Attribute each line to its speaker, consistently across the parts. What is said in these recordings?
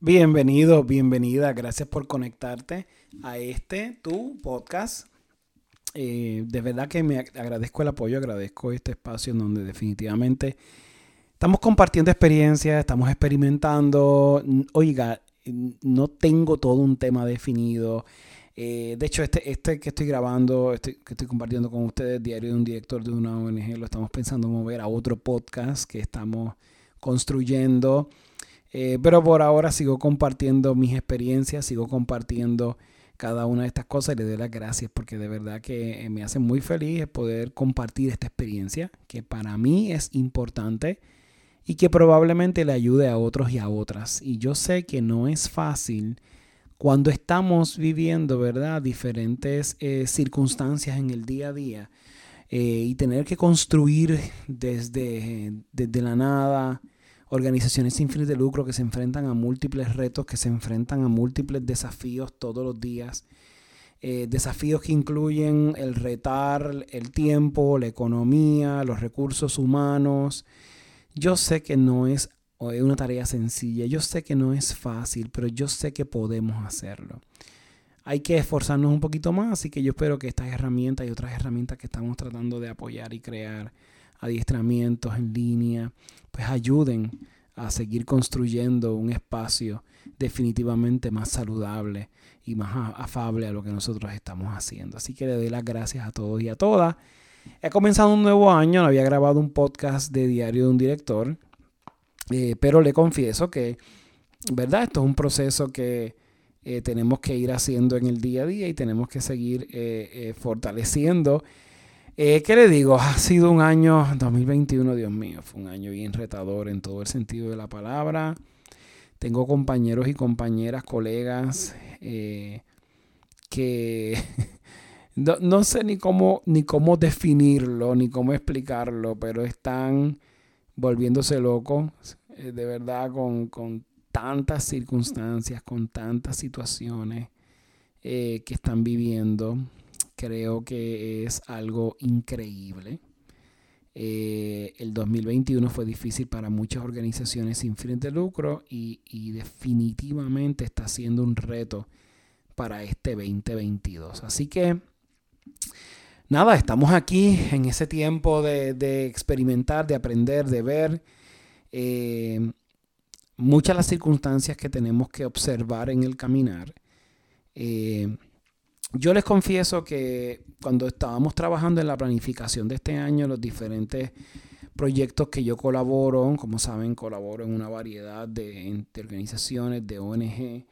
Speaker 1: Bienvenido, bienvenida. Gracias por conectarte a este, tu podcast. Eh, de verdad que me agradezco el apoyo, agradezco este espacio en donde definitivamente estamos compartiendo experiencias, estamos experimentando. Oiga, no tengo todo un tema definido. Eh, de hecho, este, este que estoy grabando, este, que estoy compartiendo con ustedes, Diario de un Director de una ONG, lo estamos pensando mover a otro podcast que estamos construyendo. Eh, pero por ahora sigo compartiendo mis experiencias, sigo compartiendo cada una de estas cosas y le doy las gracias porque de verdad que eh, me hace muy feliz poder compartir esta experiencia que para mí es importante y que probablemente le ayude a otros y a otras. Y yo sé que no es fácil cuando estamos viviendo, ¿verdad? Diferentes eh, circunstancias en el día a día y tener que construir desde, desde la nada organizaciones sin fines de lucro que se enfrentan a múltiples retos, que se enfrentan a múltiples desafíos todos los días. Eh, desafíos que incluyen el retar el tiempo, la economía, los recursos humanos. Yo sé que no es una tarea sencilla, yo sé que no es fácil, pero yo sé que podemos hacerlo. Hay que esforzarnos un poquito más, así que yo espero que estas herramientas y otras herramientas que estamos tratando de apoyar y crear adiestramientos en línea, pues ayuden a seguir construyendo un espacio definitivamente más saludable y más afable a lo que nosotros estamos haciendo. Así que le doy las gracias a todos y a todas. He comenzado un nuevo año, había grabado un podcast de Diario de un Director, eh, pero le confieso que, ¿verdad? Esto es un proceso que eh, tenemos que ir haciendo en el día a día y tenemos que seguir eh, fortaleciendo eh, ¿Qué le digo? Ha sido un año 2021, Dios mío, fue un año bien retador en todo el sentido de la palabra. Tengo compañeros y compañeras, colegas eh, que no, sé ni cómo, ni cómo definirlo, ni cómo explicarlo, pero están volviéndose locos, eh, de verdad, con, con, tantas circunstancias, con tantas situaciones que están viviendo creo que es algo increíble. Eh, el 2021 fue difícil para muchas organizaciones sin fines de lucro y, definitivamente está siendo un reto para este 2022. Así que, nada, estamos aquí en ese tiempo de, experimentar, de aprender, de ver. Eh, muchas las circunstancias que tenemos que observar en el caminar. Eh, yo les confieso que cuando estábamos trabajando en la planificación de este año, los diferentes proyectos que yo colaboro, como saben, colaboro en una variedad de, organizaciones, de ONG,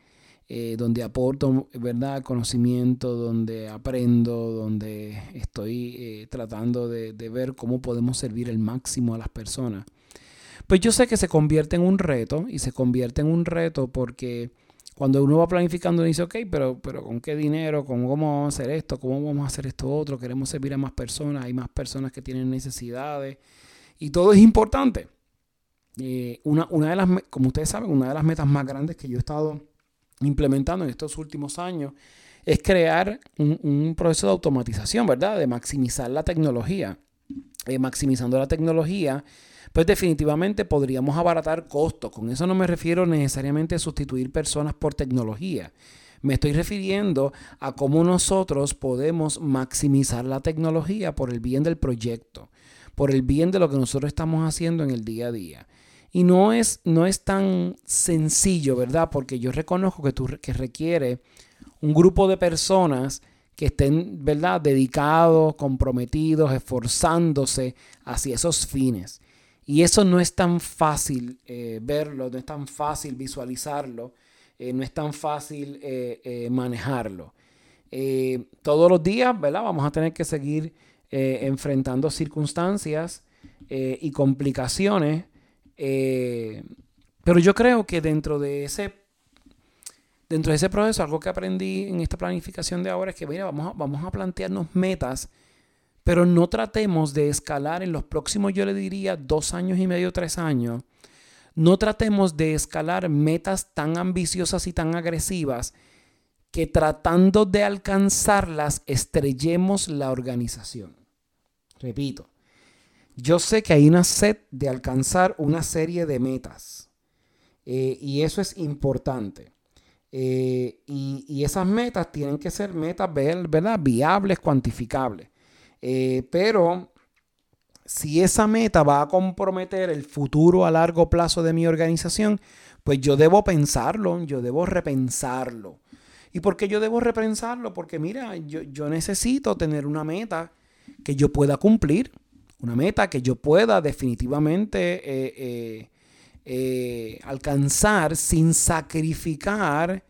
Speaker 1: eh, donde aporto verdad conocimiento, donde aprendo, donde estoy eh, tratando de, de ver cómo podemos servir el máximo a las personas. Pues yo sé que se convierte en un reto y se convierte en un reto porque cuando uno va planificando, dice, ok, pero, pero ¿con qué dinero? ¿Cómo vamos a hacer esto? ¿Cómo vamos a hacer esto otro? Queremos servir a más personas, hay más personas que tienen necesidades y todo es importante. Eh, una, una de las, como ustedes saben, una de las metas más grandes que yo he estado implementando en estos últimos años es crear un, proceso de automatización, ¿verdad? De maximizar la tecnología. Eh, maximizando la tecnología, pues definitivamente podríamos abaratar costos. Con eso no me refiero necesariamente a sustituir personas por tecnología. Me estoy refiriendo a cómo nosotros podemos maximizar la tecnología por el bien del proyecto, por el bien de lo que nosotros estamos haciendo en el día a día. Y no es, no es tan sencillo, ¿verdad? Porque yo reconozco que, tú, que requiere un grupo de personas que estén, ¿verdad?, dedicados, comprometidos, esforzándose hacia esos fines. Y eso no es tan fácil eh, verlo, no es tan fácil visualizarlo, eh, no es tan fácil eh, manejarlo. todos los días, ¿verdad? Vamos a tener que seguir enfrentando circunstancias y complicaciones. pero yo creo que dentro de ese dentro de ese proceso, algo que aprendí en esta planificación de ahora es que, mira, vamos vamos a plantearnos metas pero no tratemos de escalar en los próximos, yo le diría, dos años y medio, tres años. No tratemos de escalar metas tan ambiciosas y tan agresivas que tratando de alcanzarlas estrellemos la organización. Repito, yo sé que hay una sed de alcanzar una serie de metas. y eso es importante. y, esas metas tienen que ser metas, ¿verdad? Viables, cuantificables. Pero si esa meta va a comprometer el futuro a largo plazo de mi organización, pues yo debo pensarlo, yo debo repensarlo. ¿Y por qué yo debo repensarlo? Porque mira, yo, necesito tener una meta que yo pueda cumplir, una meta que yo pueda definitivamente eh, eh, eh, alcanzar sin sacrificar,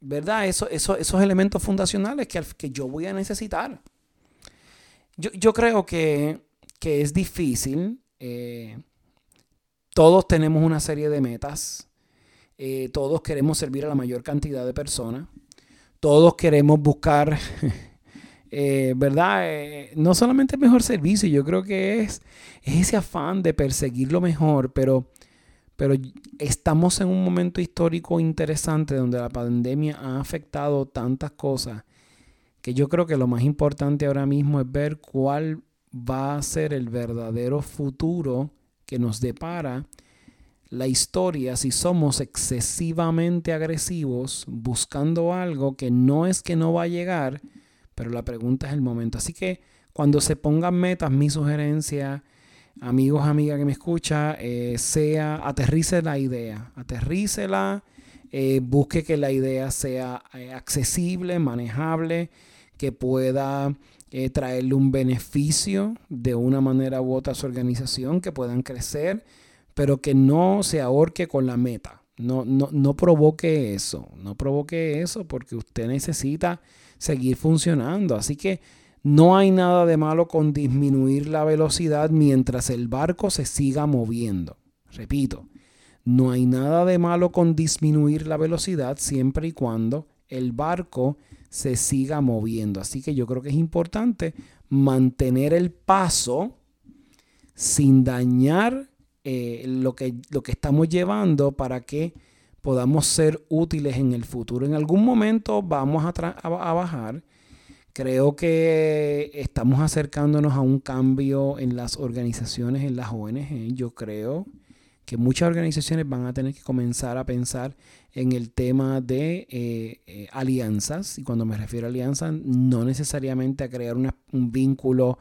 Speaker 1: ¿verdad? Eso, esos elementos fundacionales que, que yo voy a necesitar. Yo, creo que, es difícil. Eh, todos tenemos una serie de metas. Eh, todos queremos servir a la mayor cantidad de personas. Todos queremos buscar, eh, ¿verdad? no solamente el mejor servicio, yo creo que es, ese afán de perseguir lo mejor, pero, pero estamos en un momento histórico interesante donde la pandemia ha afectado tantas cosas que yo creo que lo más importante ahora mismo es ver cuál va a ser el verdadero futuro que nos depara la historia si somos excesivamente agresivos buscando algo que no es que no va a llegar, pero la pregunta es el momento. Así que cuando se pongan metas, mi sugerencia, amigos, amigas que me escucha, eh, sea aterrice la idea, aterrícela, eh, busque que la idea sea eh, accesible, manejable que pueda eh, traerle un beneficio de una manera u otra a su organización, que puedan crecer, pero que no se ahorque con la meta. No, no, no provoque eso, no provoque eso porque usted necesita seguir funcionando. Así que no hay nada de malo con disminuir la velocidad mientras el barco se siga moviendo. Repito, no hay nada de malo con disminuir la velocidad siempre y cuando el barco se siga moviendo. Así que yo creo que es importante mantener el paso sin dañar eh, lo, que, lo que estamos llevando para que podamos ser útiles en el futuro. En algún momento vamos a, a, bajar. Creo que estamos acercándonos a un cambio en las organizaciones, en las ONG. Yo creo que muchas organizaciones van a tener que comenzar a pensar en el tema de eh, eh, alianzas. Y cuando me refiero a alianzas, no necesariamente a crear un vínculo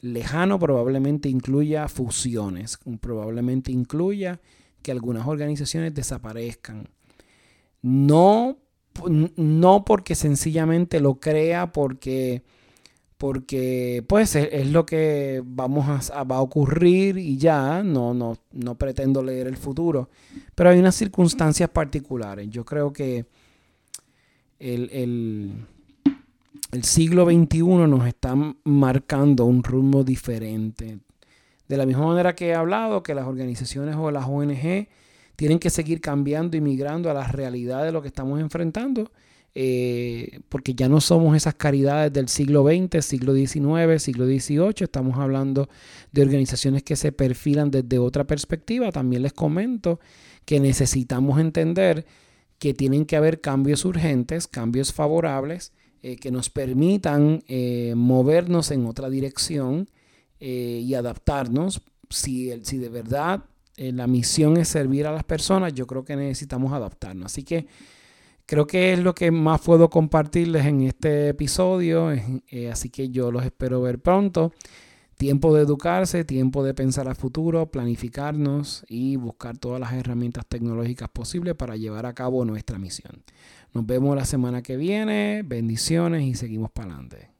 Speaker 1: lejano, probablemente incluya fusiones, probablemente incluya que algunas organizaciones desaparezcan. No, no porque sencillamente lo crea, porque porque pues es, lo que vamos a, va a ocurrir y ya, no, no, no pretendo leer el futuro, pero hay unas circunstancias particulares. Yo creo que el, el siglo XXI nos está marcando un rumbo diferente. De la misma manera que he hablado, que las organizaciones o las ONG tienen que seguir cambiando y migrando a la realidad de lo que estamos enfrentando eh, porque ya no somos esas caridades del siglo XX, siglo XIX, siglo XVIII, estamos hablando de organizaciones que se perfilan desde otra perspectiva. También les comento que necesitamos entender que tienen que haber cambios urgentes, cambios favorables, eh, que nos permitan eh, movernos en otra dirección y adaptarnos. Si, si de verdad la misión es servir a las personas, yo creo que necesitamos adaptarnos. Así que creo que es lo que más puedo compartirles en este episodio, eh, así que yo los espero ver pronto. Tiempo de educarse, tiempo de pensar a futuro, planificarnos y buscar todas las herramientas tecnológicas posibles para llevar a cabo nuestra misión. Nos vemos la semana que viene, bendiciones y seguimos para adelante.